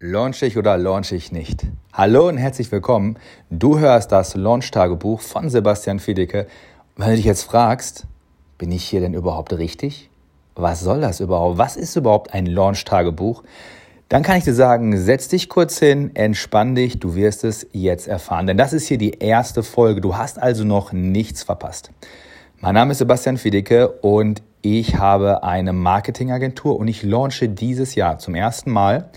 Launch ich oder launch ich nicht? Hallo und herzlich willkommen. Du hörst das Launch-Tagebuch von Sebastian Fiedeke. Wenn du dich jetzt fragst, bin ich hier denn überhaupt richtig? Was soll das überhaupt? Was ist überhaupt ein Launch-Tagebuch? Dann kann ich dir sagen, setz dich kurz hin, entspann dich, du wirst es jetzt erfahren. Denn das ist hier die erste Folge. Du hast also noch nichts verpasst. Mein Name ist Sebastian Fiedeke und ich habe eine Marketingagentur und ich launche dieses Jahr zum ersten Mal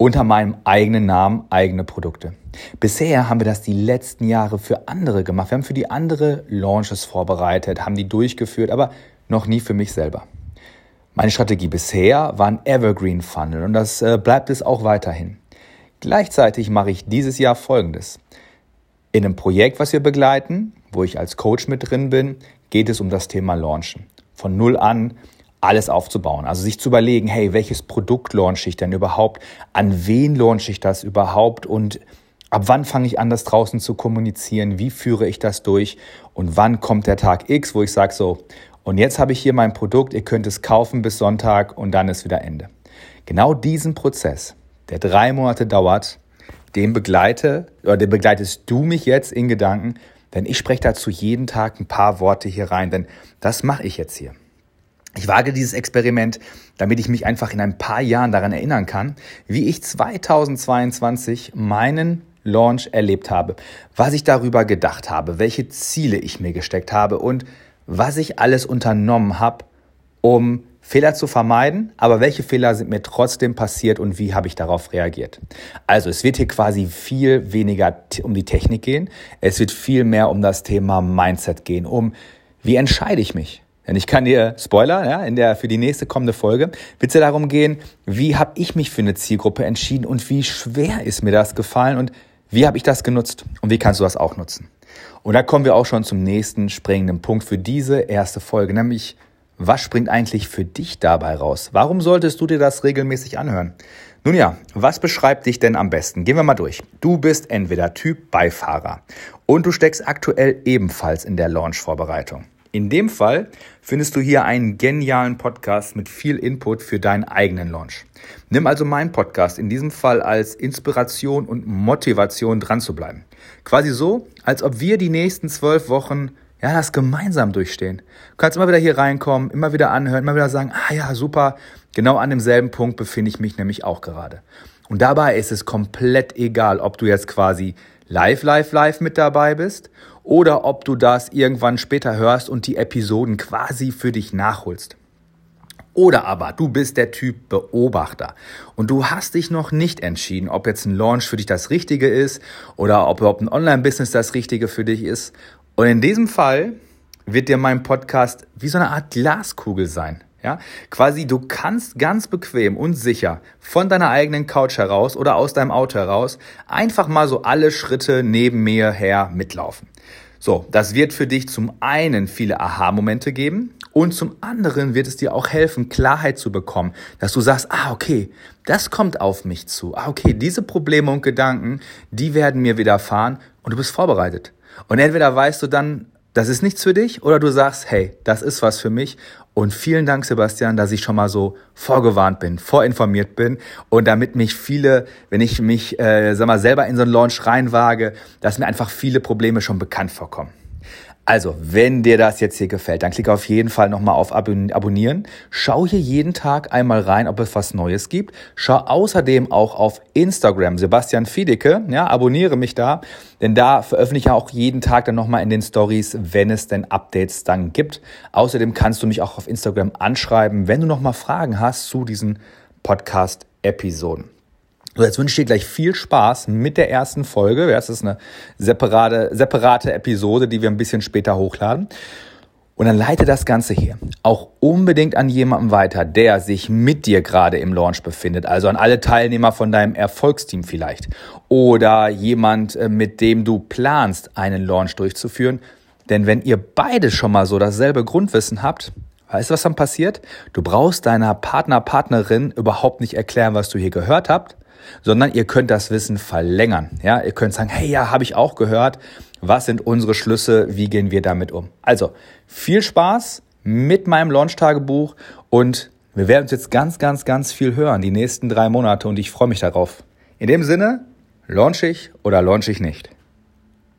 unter meinem eigenen Namen eigene Produkte. Bisher haben wir das die letzten Jahre für andere gemacht. Wir haben für die andere Launches vorbereitet, haben die durchgeführt, aber noch nie für mich selber. Meine Strategie bisher war ein Evergreen Funnel und das äh, bleibt es auch weiterhin. Gleichzeitig mache ich dieses Jahr Folgendes. In einem Projekt, was wir begleiten, wo ich als Coach mit drin bin, geht es um das Thema Launchen. Von null an alles aufzubauen. Also sich zu überlegen, hey, welches Produkt launche ich denn überhaupt? An wen launche ich das überhaupt? Und ab wann fange ich an, das draußen zu kommunizieren? Wie führe ich das durch? Und wann kommt der Tag X, wo ich sage so, und jetzt habe ich hier mein Produkt, ihr könnt es kaufen bis Sonntag und dann ist wieder Ende. Genau diesen Prozess, der drei Monate dauert, den begleite, oder den begleitest du mich jetzt in Gedanken, denn ich spreche dazu jeden Tag ein paar Worte hier rein, denn das mache ich jetzt hier. Ich wage dieses Experiment, damit ich mich einfach in ein paar Jahren daran erinnern kann, wie ich 2022 meinen Launch erlebt habe, was ich darüber gedacht habe, welche Ziele ich mir gesteckt habe und was ich alles unternommen habe, um Fehler zu vermeiden, aber welche Fehler sind mir trotzdem passiert und wie habe ich darauf reagiert. Also es wird hier quasi viel weniger um die Technik gehen, es wird viel mehr um das Thema Mindset gehen, um wie entscheide ich mich. Denn ich kann dir, Spoiler, ja, in der, für die nächste kommende Folge, wird es ja darum gehen, wie habe ich mich für eine Zielgruppe entschieden und wie schwer ist mir das gefallen und wie habe ich das genutzt und wie kannst du das auch nutzen. Und da kommen wir auch schon zum nächsten springenden Punkt für diese erste Folge, nämlich was springt eigentlich für dich dabei raus? Warum solltest du dir das regelmäßig anhören? Nun ja, was beschreibt dich denn am besten? Gehen wir mal durch. Du bist entweder Typ Beifahrer und du steckst aktuell ebenfalls in der Launch-Vorbereitung. In dem Fall findest du hier einen genialen Podcast mit viel Input für deinen eigenen Launch. Nimm also meinen Podcast in diesem Fall als Inspiration und Motivation dran zu bleiben. Quasi so, als ob wir die nächsten zwölf Wochen ja, das gemeinsam durchstehen. Du kannst immer wieder hier reinkommen, immer wieder anhören, immer wieder sagen, ah ja, super, genau an demselben Punkt befinde ich mich nämlich auch gerade. Und dabei ist es komplett egal, ob du jetzt quasi live, live, live mit dabei bist oder ob du das irgendwann später hörst und die Episoden quasi für dich nachholst. Oder aber du bist der Typ Beobachter und du hast dich noch nicht entschieden, ob jetzt ein Launch für dich das Richtige ist oder ob überhaupt ein Online-Business das Richtige für dich ist. Und in diesem Fall wird dir mein Podcast wie so eine Art Glaskugel sein. Ja, quasi du kannst ganz bequem und sicher von deiner eigenen Couch heraus oder aus deinem Auto heraus einfach mal so alle Schritte neben mir her mitlaufen. So, das wird für dich zum einen viele Aha-Momente geben und zum anderen wird es dir auch helfen, Klarheit zu bekommen, dass du sagst, ah, okay, das kommt auf mich zu. Ah, okay, diese Probleme und Gedanken, die werden mir widerfahren und du bist vorbereitet. Und entweder weißt du dann, das ist nichts für dich oder du sagst, hey, das ist was für mich. Und vielen Dank, Sebastian, dass ich schon mal so vorgewarnt bin, vorinformiert bin und damit mich viele, wenn ich mich, äh, sag mal, selber in so einen Launch reinwage, dass mir einfach viele Probleme schon bekannt vorkommen. Also, wenn dir das jetzt hier gefällt, dann klicke auf jeden Fall nochmal auf Abonnieren. Schau hier jeden Tag einmal rein, ob es was Neues gibt. Schau außerdem auch auf Instagram, Sebastian Fiedeke. Ja, abonniere mich da, denn da veröffentliche ich auch jeden Tag dann nochmal in den Stories, wenn es denn Updates dann gibt. Außerdem kannst du mich auch auf Instagram anschreiben, wenn du nochmal Fragen hast zu diesen Podcast-Episoden. So, jetzt wünsche ich dir gleich viel Spaß mit der ersten Folge. Das ist eine separate, separate Episode, die wir ein bisschen später hochladen. Und dann leite das Ganze hier auch unbedingt an jemanden weiter, der sich mit dir gerade im Launch befindet. Also an alle Teilnehmer von deinem Erfolgsteam vielleicht. Oder jemand, äh, mit dem du planst, einen Launch durchzuführen. Denn wenn ihr beide schon mal so dasselbe Grundwissen habt, weißt du, was dann passiert? Du brauchst deiner Partner, Partnerin überhaupt nicht erklären, was du hier gehört habt, sondern ihr könnt das Wissen verlängern. Ja, ihr könnt sagen, hey, ja, habe ich auch gehört. Was sind unsere Schlüsse? Wie gehen wir damit um? Also viel Spaß mit meinem Launch-Tagebuch und Wir werden uns jetzt ganz, ganz, ganz viel hören die nächsten drei Monate und ich freue mich darauf. In dem Sinne, launch ich oder launch ich nicht.